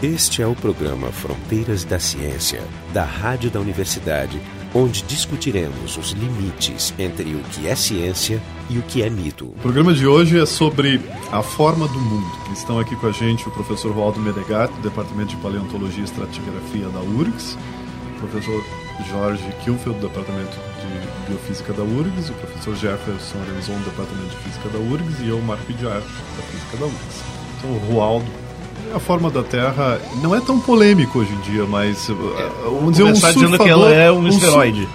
Este é o programa Fronteiras da Ciência, da Rádio da Universidade, onde discutiremos os limites entre o que é ciência e o que é mito. O programa de hoje é sobre a forma do mundo. Estão aqui com a gente o professor Waldo Menegato, do Departamento de Paleontologia e Estratigrafia da URGS, o professor Jorge Kilfeld, do Departamento de Biofísica da URGS, o professor Jefferson Renzon, do Departamento de Física da URGS, e eu, Marco Diar, da Física da URGS. Então, o Waldo a forma da Terra não é tão polêmico hoje em dia, mas uh, é, vamos dizer um surfador, dizendo que ela é um.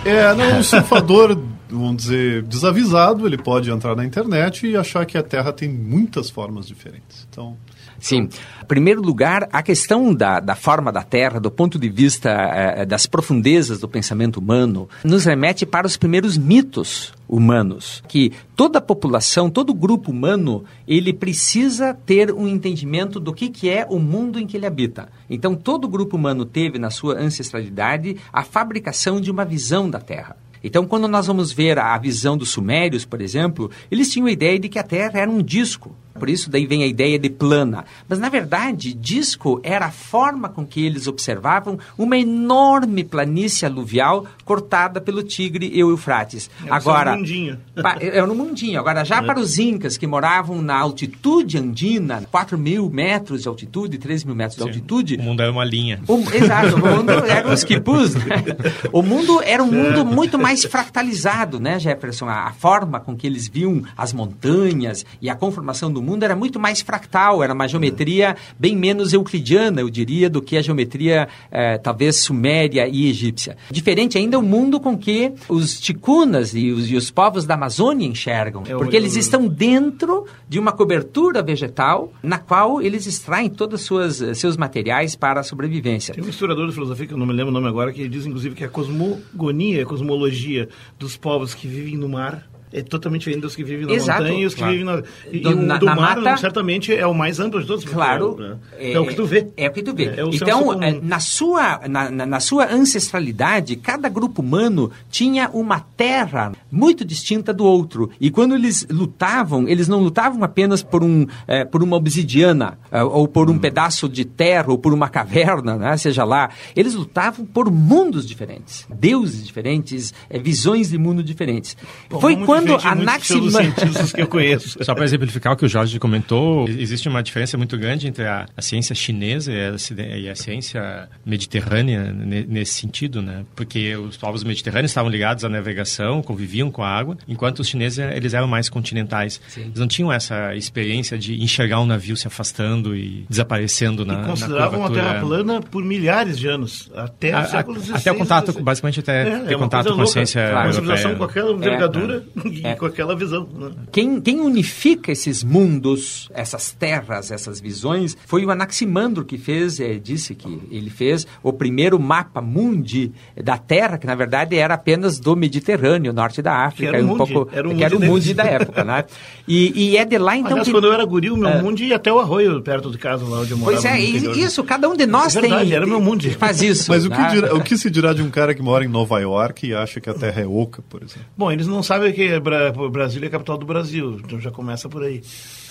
Um, é, não, um surfador, vamos dizer, desavisado, ele pode entrar na internet e achar que a Terra tem muitas formas diferentes. Então, Sim. Em primeiro lugar, a questão da, da forma da Terra, do ponto de vista eh, das profundezas do pensamento humano, nos remete para os primeiros mitos humanos, que toda a população, todo grupo humano, ele precisa ter um entendimento do que, que é o mundo em que ele habita. Então, todo grupo humano teve na sua ancestralidade a fabricação de uma visão da Terra. Então, quando nós vamos ver a visão dos sumérios, por exemplo, eles tinham a ideia de que a Terra era um disco. Por isso daí vem a ideia de plana. Mas na verdade, disco era a forma com que eles observavam uma enorme planície aluvial cortada pelo Tigre e o Eufrates. É Agora, mundinho. é no mundinho. Agora, já é. para os incas que moravam na altitude andina, 4 mil metros de altitude, 13 mil metros Sim. de altitude. O mundo era uma linha. O, exato, o mundo era os quipus. Né? O mundo era um mundo muito mais fractalizado, né, Jefferson? A, a forma com que eles viam as montanhas e a conformação do mundo era muito mais fractal, era uma geometria bem menos euclidiana, eu diria, do que a geometria eh, talvez suméria e egípcia. Diferente ainda o mundo com que os ticunas e os, e os povos da Amazônia enxergam, é porque eles estão dentro de uma cobertura vegetal na qual eles extraem todos os seus materiais para a sobrevivência. Tem um historiador de filosofia, que eu não me lembro o nome agora, que diz inclusive que a cosmogonia, a cosmologia dos povos que vivem no mar é totalmente diferente dos que vivem na Exato, montanha e os que claro. vivem na... E, do, o na, do na mar, mata, certamente, é o mais amplo de todos. Claro. É, é, é, o que tu vê. É, o que tu vê. É, então, é, na, sua, na, na, sua ancestralidade, cada grupo humano tinha uma terra muito distinta do outro. E quando eles lutavam, eles não lutavam apenas por, um, é, por uma obsidiana, é, ou por um hum. pedaço de terra, ou por uma caverna, né, seja lá. Eles lutavam por mundos diferentes, deuses diferentes, visões de mundo diferentes. Bom, Foi quando quando Anaximandro... cientistas que eu conheço. Só para exemplificar o que o Jorge comentou, existe uma diferença muito grande entre a, a ciência chinesa e a, e a, ciência mediterrânea nesse sentido, né? Porque os povos mediterrâneos estavam ligados à navegação, conviviam com a água, enquanto os chineses eles eram mais continentais. Sim. Eles não tinham essa experiência de enxergar um navio se afastando e desaparecendo na, e consideravam na a Terra plana por milhares de anos, até o século XVI. Até o contato, basicamente até é, ter é contato com a ciência claro. Uma civilização com aquela envergadura é, e é. com aquela visão. Né? Quem, quem unifica esses mundos, essas terras, essas visões, foi o Anaximandro que fez, é, disse que ele fez o primeiro mapa mundi da Terra, que na verdade era apenas do Mediterrâneo, norte da África, que era um, pouco, era, um que era o mundi da época, né? E, e, é de lá então Aliás, que... quando eu era guri, o meu é. mundi ia até o arroio perto de casa, lá onde eu morava. Pois é, isso, cada um de nós é verdade, tem... era meu mundi. Faz isso. Mas o que, né? dirá, o que se dirá de um cara que mora em Nova York e acha que a Terra é oca, por exemplo? Bom, eles não sabem que Brasília é a capital do Brasil, então já começa por aí.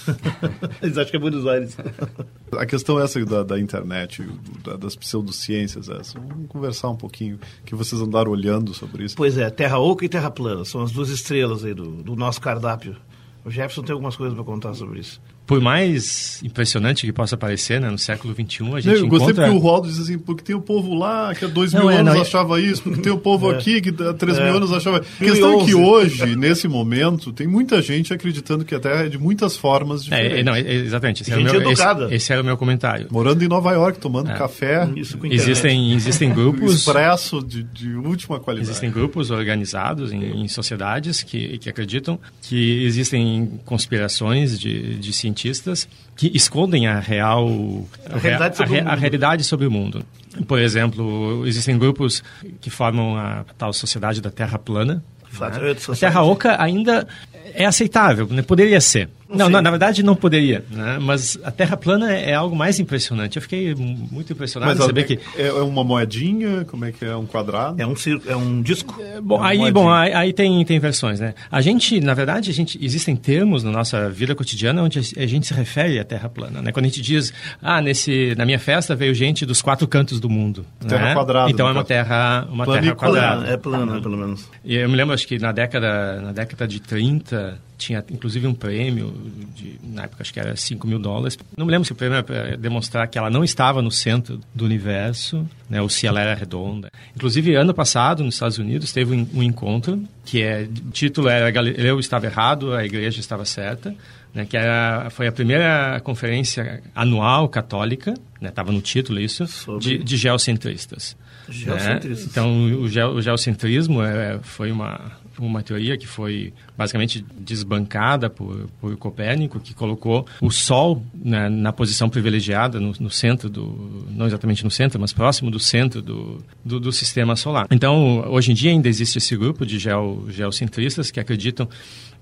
Eles acham que é Buenos Aires. A questão é essa da, da internet, da, das pseudociências, essa. Vamos conversar um pouquinho, que vocês andaram olhando sobre isso. Pois é, Terra Oca e Terra Plana, são as duas estrelas aí do, do nosso cardápio. O Jefferson tem algumas coisas para contar sobre isso por mais impressionante que possa parecer, né, no século XXI a gente eu encontra... gostei porque o Waldo diz assim, porque tem o povo lá que há dois mil não, é, anos não, é- achava isso, porque tem o povo é. aqui que há três é. mil anos achava... A questão é que hoje, nesse momento, tem muita gente acreditando que a Terra é de muitas formas é, diferentes. não, exatamente. Esse, era meu, esse, esse, era o meu comentário. Morando em Nova York, tomando café. existem, existem grupos... Expresso de, de última qualidade. Existem grupos organizados em, em sociedades que, que acreditam que existem conspirações de, de cientistas que escondem a real a realidade, sobre, a, a, a realidade sobre o mundo. Por exemplo, existem grupos que formam a tal sociedade da Terra plana. Né? A Terra Oca ainda é aceitável, né? poderia ser. Não, não, na verdade não poderia, né? mas a Terra plana é, é, algo mais impressionante. Eu fiquei muito impressionado mas em saber que... É, é, uma moedinha? Como é que é? Um quadrado? É um, é um disco? É, bom, é aí, bom aí, aí, tem, tem versões, né? A gente, na verdade, a gente, existem termos na nossa vida cotidiana onde a gente se refere à Terra plana, né? Quando a gente diz, ah, nesse, na minha festa veio gente dos quatro cantos do mundo. Terra né? quadrada. Então é uma terra, uma terra quadrada. É plana, pelo menos. E eu me lembro, acho que na década, na década de 30, tinha inclusive um prêmio, de, na época acho que era 5 mil dólares. Não me lembro se o prêmio era para demonstrar que ela não estava no centro do universo, né, ou se ela era redonda. Inclusive, ano passado, nos Estados Unidos, teve um, um encontro, que é, o título era Galileu estava errado, a igreja estava certa, né, que era, foi a primeira conferência anual católica, estava né, no título isso, de, de geocentristas. Geocentristas. Né? Então, o, ge, o geocentrismo é, foi uma uma teoria que foi basicamente desbancada por, por Copérnico, que colocou o Sol na, na posição privilegiada no, no, centro do, não exatamente no centro, mas próximo do centro do, do, do, sistema solar. Então, hoje em dia ainda existe esse grupo de geo, geocentristas que acreditam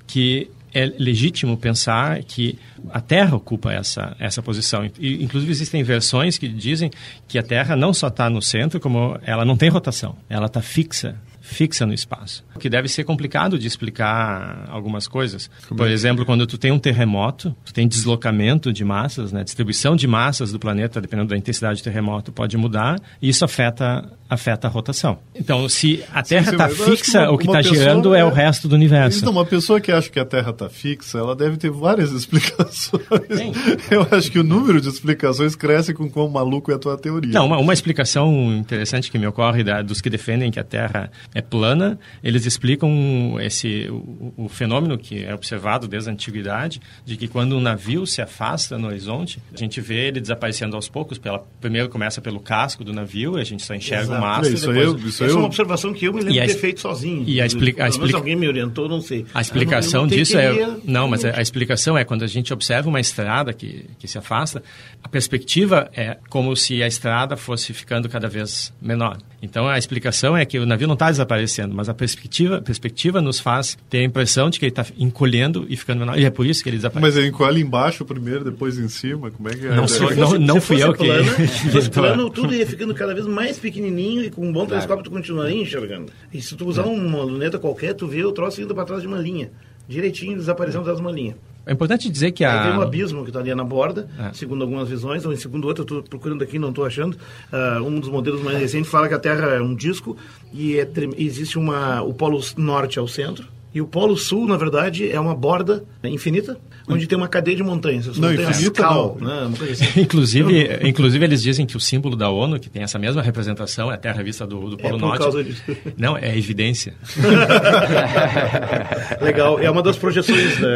que é legítimo pensar que a Terra ocupa essa, essa posição. E, inclusive, existem versões que dizem que a Terra não só está no centro, como ela não tem rotação, ela está fixa fixa no espaço. O que deve ser complicado de explicar algumas coisas. Por é exemplo, quando tu tem um terremoto, tu tem deslocamento de massas, né? distribuição de massas do planeta, dependendo da intensidade do terremoto, pode mudar e isso afeta afeta a rotação. Então, se a Terra está fixa, uma, o que está girando é, é, o resto do universo. Então, uma pessoa que acha que a Terra está fixa, ela deve ter várias explicações. Sim. Eu acho que o número de explicações cresce com quão maluco é a tua teoria. Não, uma, uma explicação interessante que me ocorre da, dos que defendem que a Terra é plana, eles explicam esse o, o, fenômeno que é observado desde a antiguidade, de que quando um navio se afasta no horizonte, a gente vê ele desaparecendo aos poucos. Pela, primeiro começa pelo casco do navio, e a gente só enxerga Exato. o mastro. Isso, depois, eu, isso é uma observação que eu me lembro de ter feito sozinho. E a, explica, a explica, alguém me orientou, não sei. A explicação não, disso é... Não, mas a, a explicação é quando a gente observa uma estrada que, que se afasta, a perspectiva é como se a estrada fosse ficando cada vez menor. Então a explicação é que o navio não está desaparecendo, mas a perspectiva, perspectiva nos faz ter a impressão de que ele está encolhendo e ficando menor. E é por isso que ele desaparece. Mas ele encolhe embaixo primeiro, depois em cima? Como é que é? Não, sou, não, não fui eu que. Se fosse plano, tudo ia ficando cada vez mais pequenininho e com um bom claro. telescópio tu continuaria enxergando. E se tu usar é. uma luneta qualquer, tu vê o troço indo para trás de uma linha. Direitinho, desaparecendo atrás de uma linha. É importante dizer que a... Aí tem um abismo que está ali na borda, é. segundo algumas visões, ou segundo outro, eu estou procurando aqui, não estou achando. Uh, um dos modelos mais recentes fala que a Terra é um disco e é, existe uma, o polo norte ao centro, e o Polo Sul, na verdade, é uma borda infinita, onde tem uma cadeia de montanhas. Não, infinita não. Né? Assim. inclusive, inclusive, eles dizem que o símbolo da ONU, que tem essa mesma representação, é a Terra vista do, do Polo é por Norte. Causa disso. Não, é evidência. Legal. É uma das projeções, né?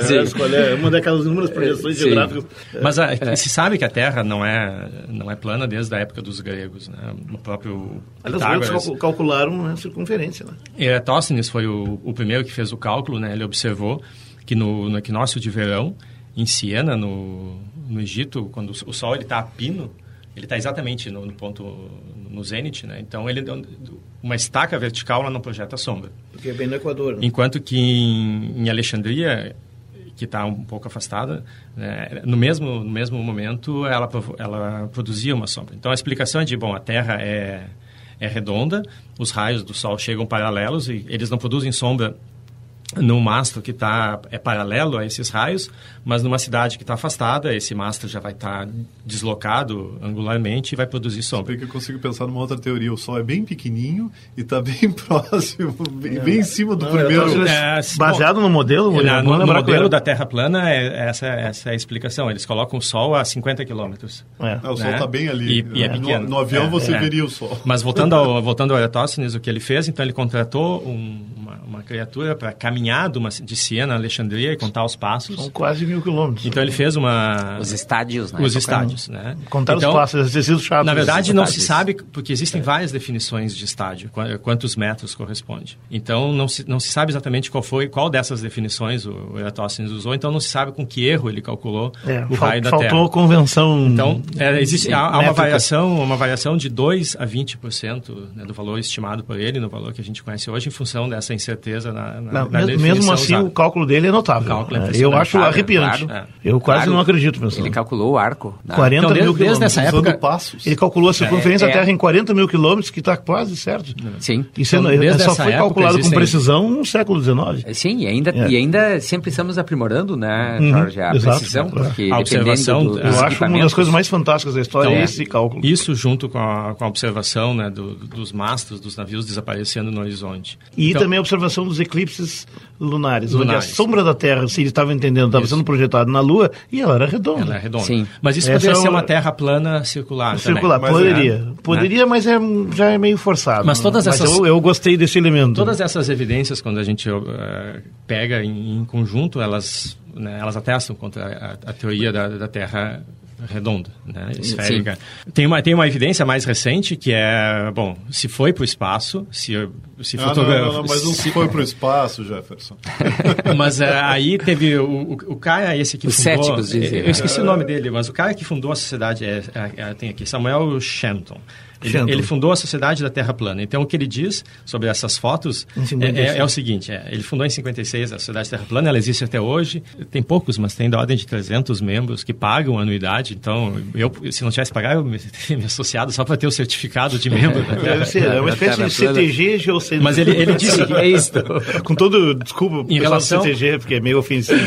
É uma daquelas inúmeras projeções Sim. geográficas. Mas a, é. se sabe que a Terra não é, não é plana desde a época dos gregos. Né? O próprio Aliás, os gregos calcularam a circunferência. Né? Eratosthenes foi o, o primeiro que fez o cálculo, né, ele observou que no, no equinócio de verão, em Siena, no, no Egito, quando o Sol está a pino, ele está exatamente no, no, ponto, no zênite, né? Então, ele, uma estaca vertical ela não projeta sombra. Porque é bem no Equador. Né? Enquanto que em, em Alexandria, que está um pouco afastada, né, no, mesmo, no mesmo momento ela, ela produzia uma sombra. Então, a explicação é de, bom, a Terra é, é redonda, os raios do Sol chegam paralelos e eles não produzem sombra num mastro que tá, é paralelo a esses raios, mas numa cidade que está afastada, esse mastro já vai estar tá deslocado angularmente e vai produzir sombra. que eu consigo pensar numa outra teoria. O Sol é bem pequenininho e está bem próximo, bem, bem, em cima do não, primeiro... É, baseado no modelo? É, no, no modelo da Terra plana, é, essa, essa é a explicação. Eles colocam o Sol a 50 quilômetros. É. o Sol está né? bem ali. E, e é pequeno. No, no avião você é. veria o Sol. Mas voltando ao, voltando ao Eratosthenes, o que ele fez, então ele contratou um, uma, criatura para caminhar de, uma, de Siena a Alexandria e contar os passos. São quase mil quilômetros. Então ele fez uma... Os estádios, né? Os estádios, né? Contar então, os passos, chato. Na verdade, não se sabe, porque existem é. várias definições de estádio, quantos metros corresponde. Então, não se, não se sabe exatamente qual foi, qual dessas definições o Eratosthenes usou, então não se sabe com que erro ele calculou é, o raio da Terra. Faltou convenção Então, é, existe, há, há, uma variação, uma variação de 2 a 20% né, do valor estimado por ele, no valor que a gente conhece hoje, em função dessa incerteza certeza na, na, não, na mesmo, mesmo assim, usada. o cálculo dele é notável. É eu acho arrepiante. Claro. Eu quase claro. não acredito pensando. Ele calculou o arco. 40 então, mil desde, quilômetros. Desde época, passos. Ele calculou a circunferência é, da Terra em 40 mil quilômetros, que está quase certo. Sim. Isso então, é, só foi calculado com precisão no século XIX. Sim, e ainda, e ainda sempre estamos aprimorando, né, uhum, Jorge, a exato, precisão, porque a observação, do, eu acho uma das coisas mais fantásticas da história então, é esse cálculo. Isso junto com a, com a observação né, do, dos mastros dos navios desaparecendo no horizonte. E então, também a observação dos eclipses lunares, lunares, onde a sombra da Terra, se ele estava entendendo, estava sendo projetada na Lua e ela era redonda. Ela é redonda. Sim. Mas isso Essa poderia é ser uma Terra plana circular Circular, também. poderia. É, poderia, né? mas é, já é meio forçado. Mas todas essas... Mas eu, eu, gostei desse elemento. Todas essas evidências, quando a gente uh, pega em, em, conjunto, elas, né, elas atestam contra a, a teoria da, da Terra redonda, né, esférica. Tem uma, tem uma evidência mais recente que é, bom, se foi para o espaço, se, se ah, fotogra... não, não, não, mas não se foi para o espaço, Jefferson. mas uh, aí teve o, o, o, cara esse que Os fundou... céticos dizem. Eu esqueci é. o nome dele, mas o cara que fundou a sociedade, é, é, é tem aqui, Samuel Shenton. Ele, ele, fundou a Sociedade da Terra Plana. Então, o que ele diz sobre essas fotos é, é, é, o seguinte: é, ele fundou em 56 a Sociedade da Terra Plana, ela existe até hoje. Tem poucos, mas tem da ordem de 300 membros que pagam anuidade. Então, eu, se não tivesse pagar, eu me, me associado só para ter o certificado de membro da Terra. É uma espécie de CTG geocêntrico. Mas ele, ele disse que é isso. Com todo, desculpa, em relação ao CTG, porque é meio ofensivo.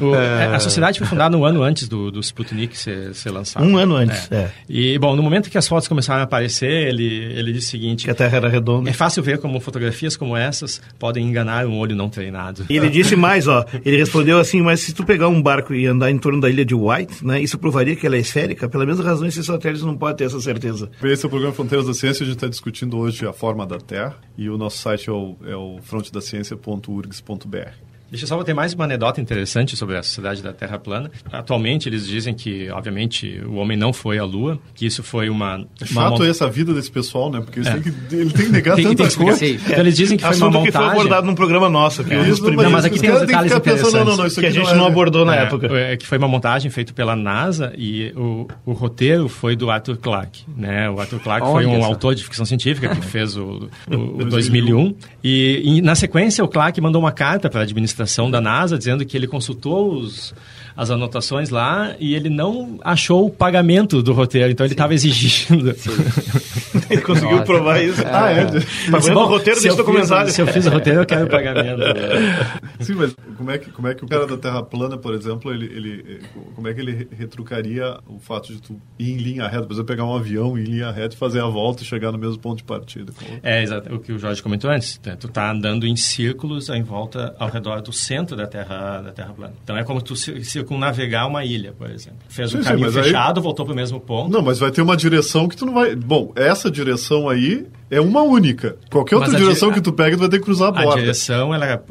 O, é, a sociedade foi fundada um ano antes do, do Sputnik ser, ser lançado. Um ano antes, é. é. E, bom, no momento que as fotos começaram a aparecer, ele ele diz o seguinte... Que a Terra era redonda. É fácil ver como fotografias como essas podem enganar um olho não treinado. E ele disse mais, ó. Ele respondeu assim, mas se tu pegar um barco e andar em torno da ilha de White, né, isso provaria que ela é esférica? Pela mesma razão, esses satélites não podem ter essa certeza. Esse é o programa Fronteiras da Ciência. A gente está discutindo hoje a forma da Terra e o nosso site é o, é o frontedaciencia.urgs.br. Deixa eu só ter mais uma anedota interessante sobre a sociedade da Terra plana. Atualmente eles dizem que, obviamente, o homem não foi à Lua, que isso foi uma... É chato uma... essa vida desse pessoal, né? Porque é. tem que, ele tem que negar tem, tanta tem coisa. Então eles dizem que foi uma montagem... que foi abordado num programa nosso. Que é. Isso, não, mas aqui tem uns detalhes interessantes. Pensando, não, não, que a gente não, é... não abordou na é, época. É, que foi uma montagem feita pela NASA e o, o roteiro foi do Arthur Clarke. Né? O Arthur Clarke Olha foi um essa. autor de ficção científica que fez o, o, o 2001. E, e, na sequência, o Clarke mandou uma carta para a administração da NASA dizendo que ele consultou os, as anotações lá e ele não achou o pagamento do roteiro, então ele estava exigindo. ele conseguiu Nossa. provar isso. Ah, é? Pagando o roteiro desse documentário. Se eu fiz o roteiro, eu quero o pagamento. Sim, mas como é, que, como é que o cara da Terra plana, por exemplo, ele, ele, como é que ele retrucaria o fato de tu ir em linha reta, por exemplo, pegar um avião em linha reta e fazer a volta e chegar no mesmo ponto de partida? É, exato. O que o Jorge comentou antes. Né? Tu tá andando em círculos em volta ao redor do centro da Terra, da terra plana. Então é como tu circunnavegar uma ilha, por exemplo. Fez sim, o caminho sim, fechado, aí... voltou para o mesmo ponto. Não, mas vai ter uma direção que tu não vai... Bom, essa direção aí é uma única. Qualquer outra direção di... que tu pega, tu vai ter que cruzar a borda. A direção, ela,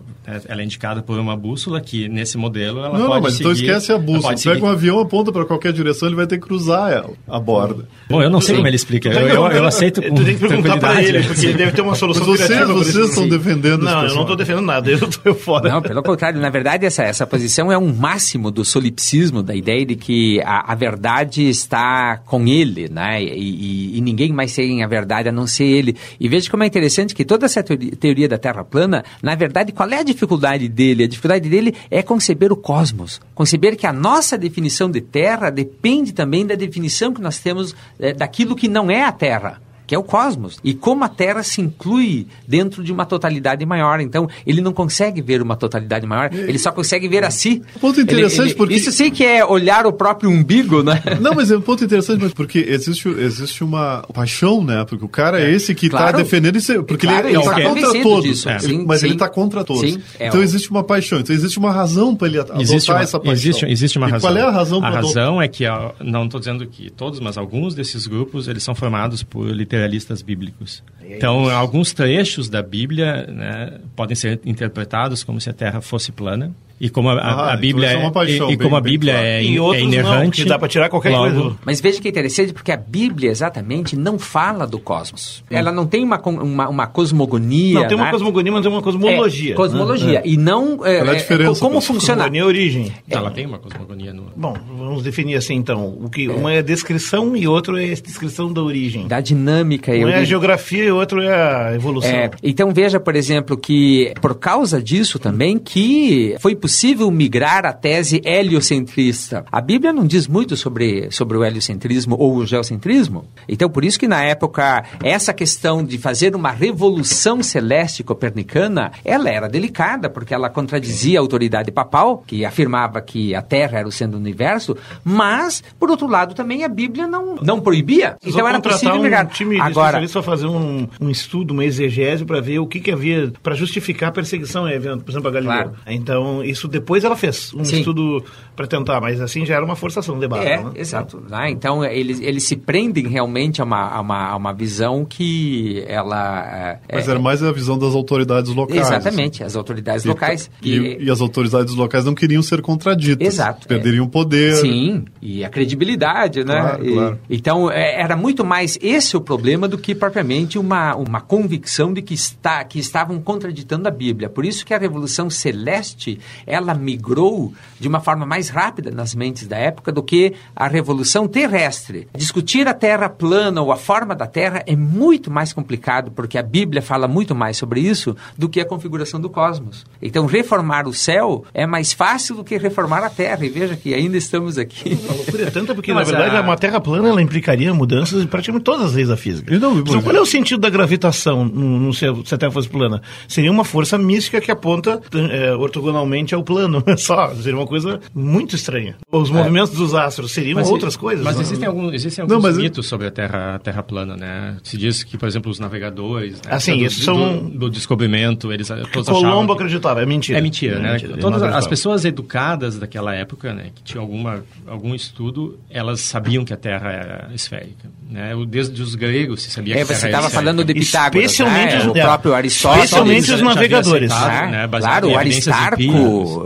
ela é indicada por uma bússola que, nesse modelo, ela não, pode Não, mas então seguir, então esquece a bússola. Pega seguir... um avião, aponta para qualquer direção, ele vai ter que cruzar ela, a borda. Bom, eu não sei como ele explica. Eu, eu, eu aceito com Tu tem que perguntar para ele, porque ele deve ter uma solução mas vocês, vocês estão defendendo Não, eu não estou defendendo nada. Eu estou fora. Não, pelo contrário. Na verdade, essa, essa posição é um máximo do solipsismo, da ideia de que a, a verdade está com ele, né? E, e, e ninguém mais tem a verdade a não ser ele. E veja como é interessante que toda essa teoria da Terra plana, na verdade, qual é a dificuldade dele? A dificuldade dele é conceber o cosmos, conceber que a nossa definição de Terra depende também da definição que nós temos é, daquilo que não é a Terra que é o cosmos. E como a Terra se inclui dentro de uma totalidade maior. Então, ele não consegue ver uma totalidade maior, ele só consegue ver a si. Ponto interessante ele, ele, porque... Isso sim que é olhar o próprio umbigo, né? Não, mas é um ponto interessante, mas porque existe, existe uma paixão, né? Porque o cara é, é esse que está claro. defendendo isso. Porque claro, ele está contra todos. Disso. É. Sim, mas sim. ele está contra todos. Sim, é então, existe uma paixão. Então, existe uma razão para ele adotar existe uma, essa paixão. Existe, existe uma e razão. qual é a razão? A razão é que, não estou dizendo que todos, mas alguns desses grupos, eles são formados por literalistas bíblicos bíblicos. Então, alguns trechos da Bíblia né, podem ser interpretados como se a Terra fosse plana. E como a, a, a ah, Bíblia então é, paixão, e, e, como a Bíblia bem, é, é inerrante, não, dá para tirar qualquer logo. coisa. Mas veja que é interessante porque a Bíblia exatamente não fala do cosmos. Hum. Ela não tem uma, uma, uma cosmogonia. Não tem uma né? cosmogonia, mas tem uma cosmologia. É, cosmologia é. e não é, é, é como funciona. Cosmogonia origem. Ela tem uma cosmogonia. No... Bom, vamos definir assim então. O que uma é a descrição e outro é a descrição da origem. Da dinâmica. Um é a geografia e outro é a evolução. então veja, por exemplo, que por causa disso também que foi possível migrar a tese heliocentrista. A Bíblia não diz muito sobre, sobre o heliocentrismo ou o geocentrismo. Então, por isso que na época, essa questão de fazer uma revolução celeste copernicana, ela era delicada, porque ela contradizia a autoridade papal, que afirmava que a Terra era o centro do universo, mas, por outro lado, também a Bíblia não, não proibia. então era possível migrar. um time de Agora, especialistas fazer um, um estudo, uma exegese para ver o que, que havia para justificar a perseguição, por exemplo, a Galileu. Claro. Então, isso depois ela fez um Sim. estudo para tentar, mas assim já era uma forçação de barra. É, né? exato. Ah, então eles, eles se prendem realmente a uma, a uma, a uma visão que ela. É, mas era mais a visão das autoridades locais. Exatamente, assim. as autoridades e, locais. E, e, e, as autoridades locais não queriam ser contraditas. Exato. Perderiam é. poder. Sim, e a credibilidade, né? Claro, e, claro. Então é, era muito mais esse o problema do que propriamente uma, uma convicção de que, está, que estavam contraditando a Bíblia. Por isso que a Revolução Celeste ela migrou de uma forma mais rápida nas mentes da época do que a revolução terrestre. Discutir a Terra plana ou a forma da Terra é muito mais complicado, porque a Bíblia fala muito mais sobre isso do que a configuração do cosmos. Então, reformar o céu é mais fácil do que reformar a Terra. E veja que ainda estamos aqui. A loucura é tanta porque, Mas na verdade, a... uma Terra plana ela implicaria mudanças em praticamente todas as leis da física. Não, então, qual é o sentido da gravitação no, no se a Terra fosse plana? Seria uma força mística que aponta é, ortogonalmente ao plano. Só, seria uma coisa muito estranha. Os é. movimentos dos astros seriam mas, outras coisas. Mas existem, algum, existem alguns não, mas... mitos sobre a Terra, a terra plana, né? Se diz que, por exemplo, os navegadores... Né? Assim, do, isso são... Do, do, descobrimento, eles todos Colombo acreditava, é mentira. É mentira, é né? Mentira, Todas as pessoas educadas daquela época, né, que tinham alguma, algum estudo, elas sabiam que a Terra era esférica. Né? Desde os gregos se sabia é, que a Terra você estava falando de Pitágoras, Especialmente né? o próprio Aristóteles. Especialmente os navegadores. Aceitado, né? Claro, o Aristarco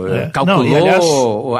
é. calculou Não, aliás...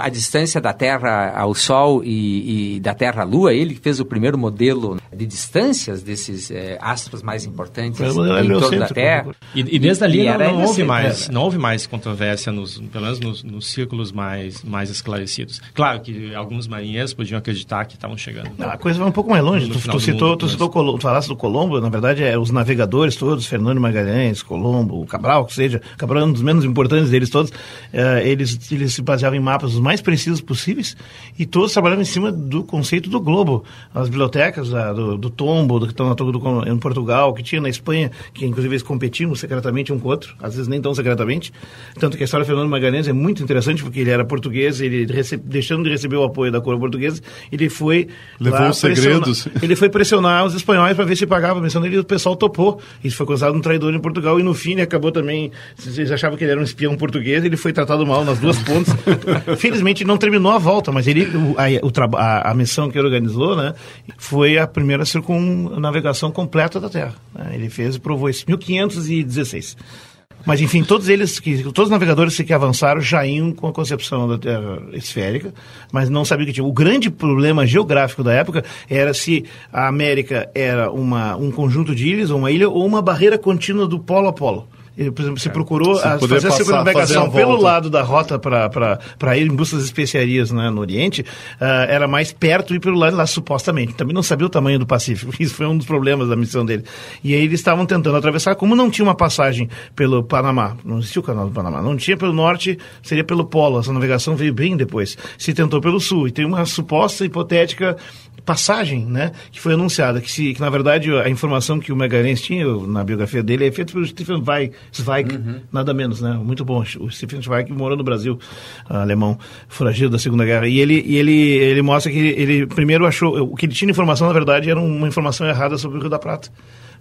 a distância da Terra ao Sol e, e, da Terra à Lua. Ele fez o primeiro modelo de distâncias desses é, astros mais importantes em torno da Terra. E, e desde ali e não, não houve mais, não houve mais controvérsia, nos, pelo menos nos, nos, círculos mais, mais esclarecidos. Claro que alguns marinheiros podiam acreditar que estavam chegando. Não, a coisa vai um pouco mais longe. Tu, tu, citou, mundo, tu citou Colombo, tu falaste do Colombo, na verdade, é os navegadores todos, Fernando Magalhães, Colombo, Cabral, que seja, Cabral é um dos menos importantes deles todos, é, eles, eles se baseavam em mapas os mais precisos possíveis e todos trabalhavam em cima do conceito do globo. As bibliotecas a, do, do Tombo, do que estão na em Portugal, que tinha na Espanha, que inclusive eles competiam secretamente um com o outro, às vezes nem tão secretamente. Tanto que a história do Fernando Magalhães é muito interessante, porque ele era português, ele recebe, deixando de receber o apoio da coroa portuguesa, ele foi. Levou os segredos. Ele foi pressionar os espanhóis para ver se pagava a missão dele e o pessoal topou. Isso foi considerado um traidor em Portugal e no fim ele acabou também. Vocês achavam que ele era um espião português, ele foi tratado mal nas duas pontas. Felizmente não terminou a volta, mas ele, a, a, a, missão que ele organizou né, foi a primeira circunnavegação completa da Terra. Né? Ele fez e provou isso. 1516. Mas, enfim, todos eles, que, todos os navegadores que avançaram já iam com a concepção da Terra esférica, mas não sabiam que tinha. O grande problema geográfico da época era se a América era uma, um conjunto de ilhas, ou uma ilha, ou uma barreira contínua do polo a polo por exemplo, você é, procurou a, fazer a circunnavegação pelo lado da rota para ir em busca das especiarias né, no Oriente, uh, era mais perto e pelo lado lá, supostamente. Também não sabia o tamanho do Pacífico. Isso foi um dos problemas da missão dele. E aí eles estavam tentando atravessar, como não tinha uma passagem pelo Panamá, não existia o canal do Panamá, não tinha pelo norte, seria pelo polo. Essa navegação veio bem depois. Se tentou pelo sul. E tem uma suposta hipotética passagem, né, que foi anunciada, que, se, que na verdade a informação que o Magalhães tinha na biografia dele é feita pelo Stephen Zweig, Zweig uhum. nada menos, né, muito bom, o Stephen Zweig morou no Brasil, alemão, foragido da Segunda Guerra, e ele, e ele, ele mostra que ele, primeiro achou, o que ele tinha informação na verdade era uma informação errada sobre o Rio da Prata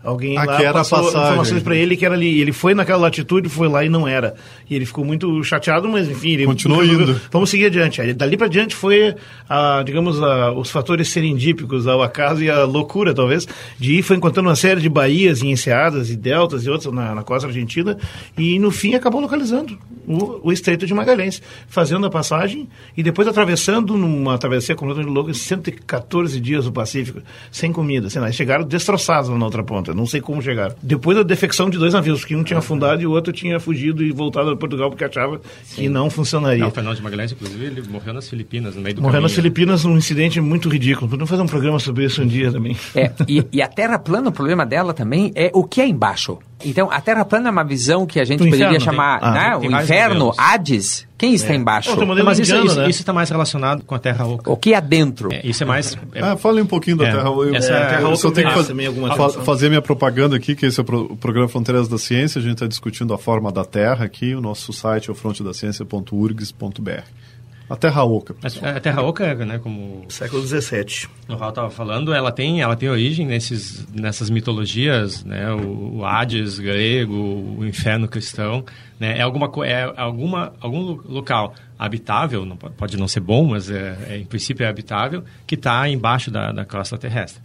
Alguém Aqui lá passou informações para ele que era ali. Ele foi naquela latitude, foi lá e não era. E ele ficou muito chateado, mas enfim, ele continuou indo. Vamos seguir adiante. Aí, dali para diante foi, a, digamos, a, os fatores serendípicos, ao acaso e a loucura, talvez, de ir foi encontrando uma série de baías e enseadas e deltas e outras na, na costa argentina e no fim acabou localizando o, o Estreito de Magalhães, fazendo a passagem e depois atravessando numa travessia completamente louca, 114 dias o Pacífico, sem comida, sem nada. Chegaram destroçados na outra ponta, não sei como chegaram. Depois da defecção de dois navios, que um tinha afundado e o outro tinha fugido e voltado a Portugal porque achava Sim. que não funcionaria. Não, o Fernando de Magalhães, inclusive, ele morreu nas Filipinas, no meio do Morreu caminho. nas Filipinas num incidente muito ridículo. Podemos fazer um programa sobre isso um dia também. É, e, e a Terra plana, o problema dela também é o que é embaixo. Então, a Terra plana é uma visão que a gente poderia chamar, tem, ah, né? O inferno, Hades. Quem está é. embaixo? Oh, mas isso, isso, né? isso está mais relacionado com a Terra Oca. O que há dentro? É, isso é mais... É... Ah, fale um pouquinho da é. Terra Oca. Essa é, Terra Oca eu só tenho que faz, fazer minha propaganda aqui, que esse é o programa Fronteiras da Ciência. A gente está discutindo a forma da Terra aqui. O nosso site é o frontedaciencia.urgs.br. A Terra Oca. A, a, Terra Oca, né, como século XVII. O Raul estava falando, ela tem, ela tem origem nesses, nessas mitologias, né, o, o Hades grego, o inferno cristão, né, é alguma é alguma algum local habitável, não, pode não ser bom, mas é, é em princípio é habitável, que está embaixo da, da crosta terrestre.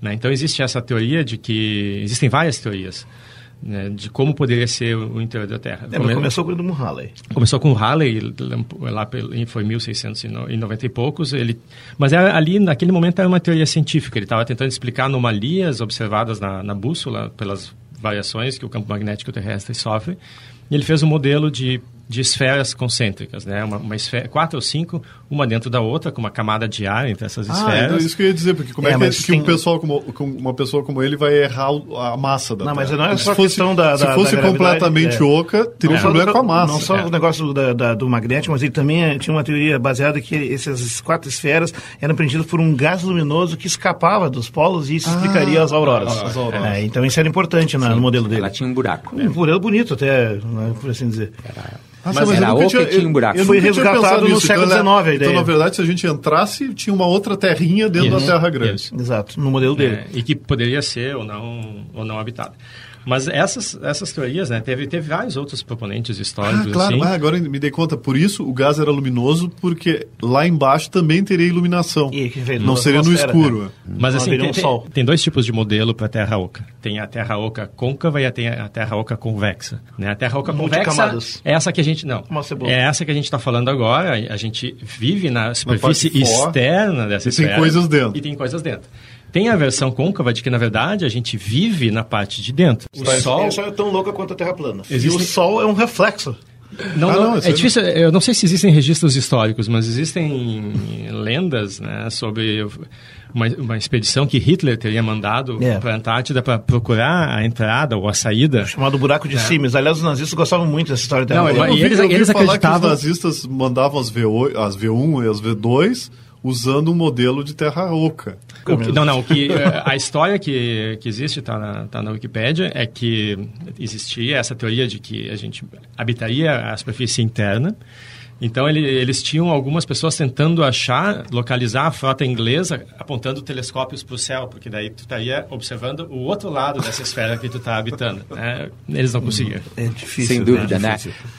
Né? Então existe essa teoria de que existem várias teorias né, de como poderia ser o interior da Terra. É, Come... Começou com o Halley. Começou com o Halley, lá foi 1690 e poucos. Ele, mas ali, naquele momento, era uma teoria científica. Ele estava tentando explicar anomalias observadas na, na bússola pelas variações que o campo magnético terrestre sofre. E ele fez um modelo de de esferas concêntricas, né? Uma, uma esfera, quatro ou cinco, uma dentro da outra, com uma camada de ar entre essas ah, esferas. Então isso que eu ia dizer, porque como é, é que, que tem... um pessoal como, uma pessoa como ele vai errar a massa da Não, terra? mas não é só se questão fosse, da, da, Se fosse da completamente é. oca, teria um problema com a massa. Não só é. o negócio do, da, do magnético, mas ele também é, tinha uma teoria baseada que essas quatro esferas eram preenchidas por um gás luminoso que escapava dos polos e isso ah, explicaria as auroras. As auroras. É, então isso era importante na, no modelo dele. Ela tinha um buraco. Um buraco bonito até, né, por assim dizer. Caralho. Nossa, mas, mas era oca e tinha um buraco. Foi resgatado no século XIX a ideia. Então, na verdade, se a gente entrasse, tinha uma outra terrinha dentro da Terra Grande. Exato, no modelo dele. É, e que poderia ser ou não, ou não habitada. Mas essas, essas teorias, né? Teve, teve vários outros proponentes históricos. Ah, claro, assim. ah, agora me dei conta. Por isso o gás era luminoso, porque lá embaixo também teria iluminação. E, não seria no escuro. Né? Mas assim, tem, tem, tem, dois tipos de modelo para a Terra Oca. Tem a Terra Oca côncava e a, tem a Terra Oca convexa. Né? A Terra Oca convexa é essa que a gente... Não, é essa que a gente está falando agora. A gente vive na superfície externa dessa e esfera. E tem coisas dentro. E tem coisas dentro. Tem a versão côncava de que, na verdade, a gente vive na parte de dentro. O Sol... Essa é tão louca quanto a Terra plana. Existe... E o Sol é um reflexo. Não, ah, não, é difícil, eu não sei se existem registros históricos, mas existem lendas né, sobre uma, uma, expedição que Hitler teria mandado é. para a Antártida para procurar a entrada ou a saída. Chamado Buraco de é. Simes. Aliás, os nazistas gostavam muito dessa história. Não, eu, eu, eles, eu eles acreditavam... que os nazistas mandavam as, V8, as V1 e as V2 usando um modelo de terra oca. Que, não, não. Que, eh, a história que, que existe, está na, tá na Wikipédia, é que existia essa teoria de que a gente habitaria a superfície interna então ele, eles tinham algumas pessoas tentando achar, localizar a frota inglesa, apontando telescópios para o céu, porque daí tu estaria observando o outro lado dessa esfera que tu está habitando. Né? Eles não conseguiam. É difícil. Sem dúvida, né?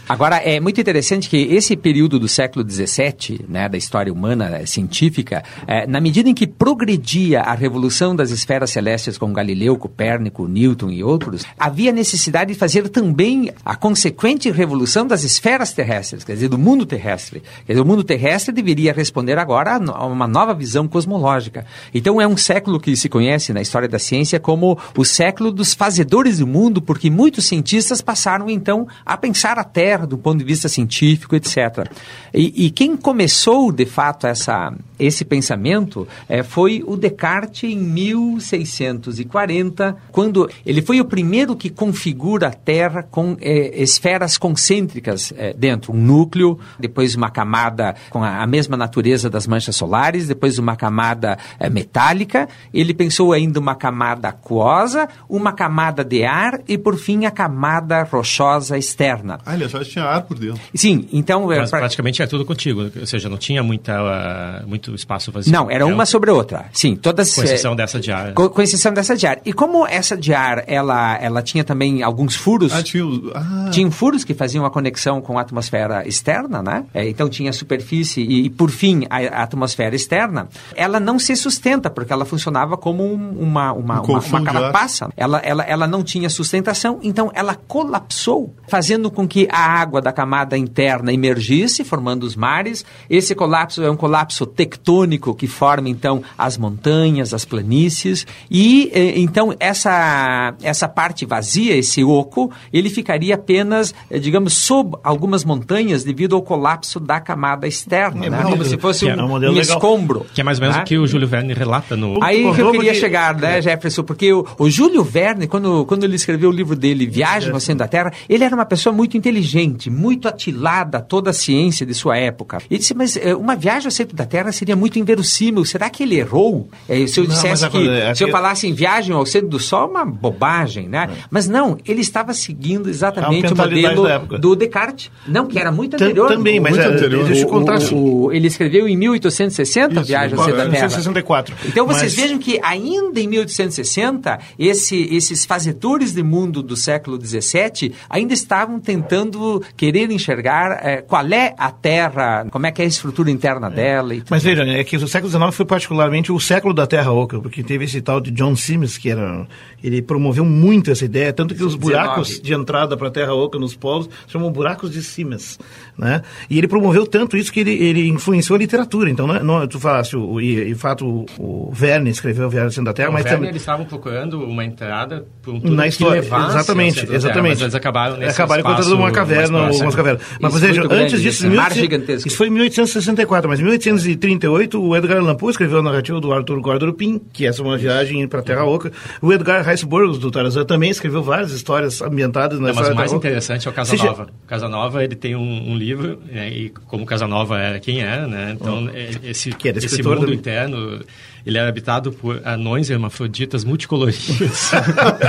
Agora é muito interessante que esse período do século XVII, né, da história humana né, científica, é, na medida em que progredia a revolução das esferas celestes com Galileu, Copérnico, Newton e outros, havia necessidade de fazer também a consequente revolução das esferas terrestres, quer dizer, do mundo terrestre. Quer dizer, o mundo terrestre deveria responder agora a uma nova visão cosmológica. Então é um século que se conhece na história da ciência como o século dos fazedores do mundo, porque muitos cientistas passaram então a pensar a Terra do ponto de vista científico, etc. E, e quem começou de fato essa, esse pensamento é, foi o Descartes em 1640, quando ele foi o primeiro que configura a Terra com é, esferas concêntricas é, dentro, um núcleo, depois uma camada com a, a mesma natureza das manchas solares, depois uma camada é, metálica. Ele pensou ainda uma camada aquosa, uma camada de ar e, por fim, a camada rochosa externa. Ah, ele achava que tinha ar por dentro. Sim, então... Mas pra... praticamente é tudo contigo, ou seja, não tinha muita, uh, muito espaço vazio. Não, era uma sobre outra. Sim, todas... Com exceção dessa de ar. Com, com, exceção dessa de ar. E como essa de ar, ela, ela tinha também alguns furos... Ah, tinha... Ah. Tinha furos que faziam a conexão com a atmosfera externa, né? É, então tinha a superfície e, e por fim, a, a, atmosfera externa. Ela não se sustenta, porque ela funcionava como um, uma, uma, um uma, uma carapaça. Ela, ela, ela não tinha sustentação, então ela colapsou, fazendo com que a água da camada interna emergisse, formando os mares. Esse colapso é um colapso tectônico que forma, então, as montanhas, as planícies. E, eh, então, essa, essa parte vazia, esse oco, ele ficaria apenas, eh, digamos, sob algumas montanhas devido ao colapso da camada externa, é, né? como se fosse um, um, um escombro. Que é mais ou menos né? o que o Júlio Verne relata no... Aí que eu queria chegar, né, Jefferson? Porque o, o Júlio Verne, quando, quando ele escreveu o livro dele, Viagem ao Centro da Terra, ele era uma pessoa muito inteligente, muito atilada a toda a ciência de sua época. Ele disse, mas é, uma viagem ao centro da Terra seria muito inverossímil. Será que ele errou? É, se eu não, dissesse que, é, se eu falasse em viagem ao centro do Sol, uma bobagem, né? É. Mas não, ele estava seguindo exatamente o modelo do Descartes. Não, que era muito anterior. Também, mas muito é, anterior. Deixa eu contar assim. O, ele escreveu em 1860, Isso, Viagem ao centro da Terra. 1864. Então vocês mas... vejam que ainda em 1860, esse, esses fazedores de mundo do século XVII ainda estavam tentando querer enxergar é, qual é a Terra, como é que é a estrutura interna é. dela. Mas veja, é que o século XIX foi particularmente o século da Terra Oca, porque teve esse tal de John Simmons, que era, ele promoveu muito essa ideia, tanto que os buracos 19. de entrada para a Terra Oca nos polos chamam buracos de Simmons, né? E ele promoveu tanto isso que ele, ele influenciou a literatura. Então, não, é, não tu falaste, o, e, de fato, o, o Verne escreveu Viagem da Terra, o mas Verne, também... eles estavam procurando uma entrada por um na história, exatamente, exatamente. Terra, eles acabaram nesse acabaram encontrando uma caverna, algumas cavernas. Mas, veja, antes disso, gigantesco. isso foi em 1864, mas em 1838 o Edgar Allan Poe escreveu a narrativa do Arthur Gordon Pym, que é uma viagem para a Terra Oca. O Edgar Rice Burroughs do Tarzan também escreveu várias histórias ambientadas na é, Mas o mais interessante é o Casanova. O Casanova ele tem um, um livro né, e como Casanova era quem era, né? Então oh. esse que esse mundo do... interno ele era habitado por anões hermafroditas multicoloridos.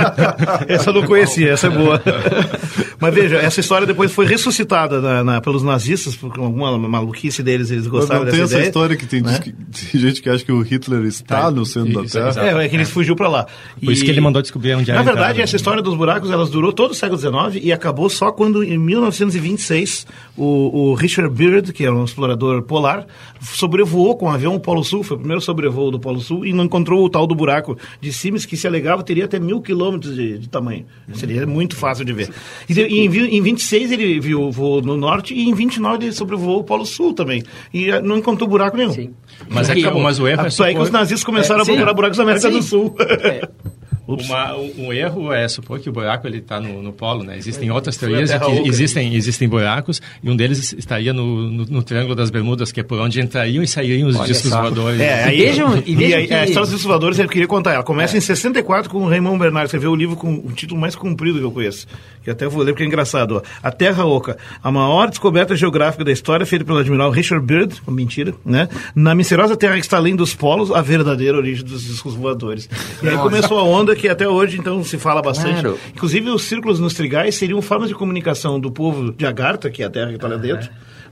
essa eu não conhecia, essa é boa. Mas veja, essa história depois foi ressuscitada na, na, pelos nazistas, por alguma maluquice deles, eles gostaram Mas não tem essa história que tem, né? que tem, gente que acha que o Hitler está é, no centro isso, da Terra. É, é que ele fugiu para lá. Por e, isso que ele mandou descobrir onde era. Na verdade, essa história dos buracos, elas durou todo o século XIX e acabou só quando, em 1926, o, o Richard Byrd, que era um explorador polar, sobrevoou com um avião o Polo Sul, foi o primeiro sobrevoo do Polo Sul, e não encontrou o tal do buraco de Siemens, que se alegava teria até mil quilômetros de, de, tamanho. Seria muito fácil de ver. E, e em, em 26 ele viu voou no norte, e em 29 ele sobrevoou o Polo Sul também. E eh, não encontrou buraco nenhum. Sim. Mas, é, mas o erro é supor... aí que os nazistas começaram é, a procurar buracos na América do Sul. É. Uma, um erro é supor que o buraco ele está no, no, polo, né? Existem outras teorias de que existem, existem buracos e um deles estaria no, no, no, Triângulo das Bermudas, que é por onde entrariam e sairiam os Olha discos só. voadores. É, aí, vejam, e, vejam e que... a história dos discos voadores eu queria contar. Ela começa é. em 64 com o Raymond Bernard. Você vê o livro com o título mais comprido que eu conheço. Que até vou ler porque é engraçado. Ó. A Terra Oca, a maior descoberta geográfica da história, feita pelo admiral Richard Byrd, mentira, né? Na misteriosa Terra que está além dos polos, a verdadeira origem dos discos voadores. E aí Nossa. começou a onda que até hoje, então, se fala bastante. Claro. Inclusive, os círculos nos trigais seriam formas de comunicação do povo de Agartha, que é a terra que está lá dentro,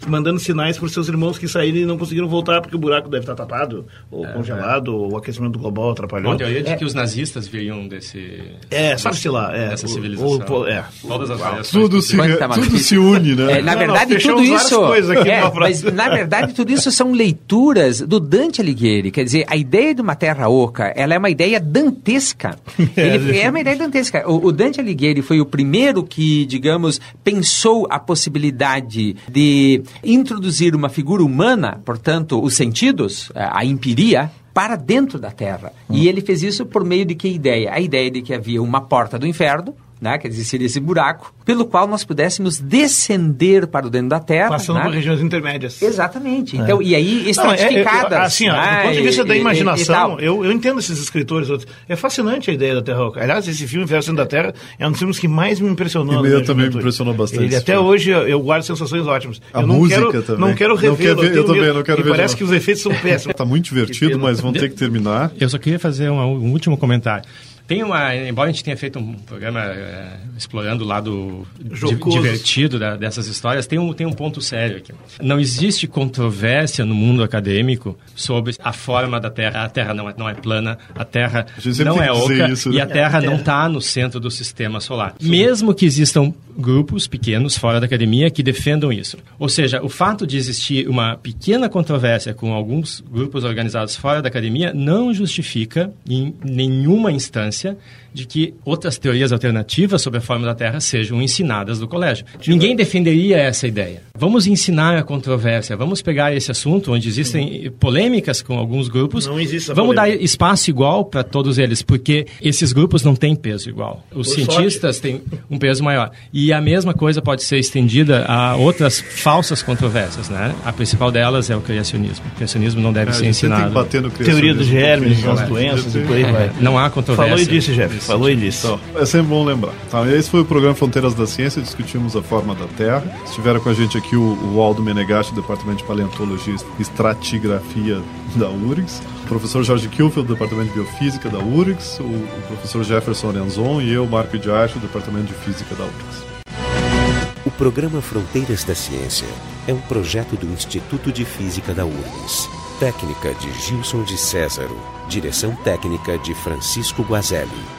mandando sinais para os seus irmãos que saíram e não conseguiram voltar porque o buraco deve estar tapado, ou é, congelado, é. ou o aquecimento global atrapalhou. Bom, teoria de é. que os nazistas viriam desse... É, sabe-se lá. É, dessa civilização. O, é. Todas as tudo se, tudo se une, né? É, na verdade, não, tudo isso... É, mas, na verdade, tudo isso são leituras do Dante Alighieri. Quer dizer, a ideia de uma terra oca, ela é uma ideia dantesca. É, Ele, é uma ideia dantesca. O, o Dante Alighieri foi o primeiro que, digamos, pensou a possibilidade de introduzir uma figura humana, portanto, os sentidos, é, a empiria, para dentro da Terra. Hum. E ele fez isso por meio de que ideia? A ideia de que havia uma porta do inferno, né? quer dizer, seria esse buraco, pelo qual nós pudéssemos descender para o dentro da Terra. Passando né? por regiões intermédias. Exatamente. É. Então, e aí estratificadas. Não, é, é, assim, ó, do ponto de vista da imaginação, eu, eu entendo esses escritores. É fascinante a ideia da Terra Oca. Aliás, esse filme, Viagem da Terra, é um dos filmes que mais me impressionou. E também me impressionou bastante. Ele, até hoje eu guardo sensações ótimas. A eu não música quero, também. Não quero rever. Não quer ver, eu, também não quero ver. Parece que os efeitos são péssimos. Está muito divertido, mas vão ter que terminar. Eu só queria fazer uma, um último comentário. Tem uma, embora a gente tenha feito um programa é, explorando o lado divertido da, dessas histórias, tem um, tem um ponto sério aqui. Não existe controvérsia no mundo acadêmico sobre a forma da Terra. A Terra não é, não é plana, a Terra a não é oca isso, né? e a Terra não está no centro do sistema solar. Sim. Mesmo que existam grupos pequenos fora da academia que defendam isso. Ou seja, o fato de existir uma pequena controvérsia com alguns grupos organizados fora da academia não justifica, em nenhuma instância, 先 de que outras teorias alternativas sobre a forma da Terra sejam ensinadas no colégio. Ninguém defenderia essa ideia. Vamos ensinar a controvérsia, vamos pegar esse assunto onde existem polêmicas com alguns grupos, vamos polêmica. dar espaço igual para todos eles, porque esses grupos não têm peso igual. Os Por cientistas sorte. têm um peso maior. E a mesma coisa pode ser estendida a outras falsas controvérsias, né? A principal delas é o criacionismo. O criacionismo não deve é, ser ensinado. Teoria dos germes, das doenças e por aí vai. Não há controvérsia. Falou disso, Jeff. Falou disso. Então, é sempre bom lembrar. Tá, esse foi o programa Fronteiras da Ciência, discutimos a forma da Terra. Estiveram com a gente aqui o, o Aldo Menegatti, do Departamento de Paleontologia e Estratigrafia da URGS, o professor Jorge Kilfield, do Departamento de Biofísica da URGS, o, o professor Jefferson Lenzon e eu, Marco de Arte, do Departamento de Física da URGS. O programa Fronteiras da Ciência é um projeto do Instituto de Física da URGS. Técnica de Gilson de Césaro. Direção técnica de Francisco Guazelli.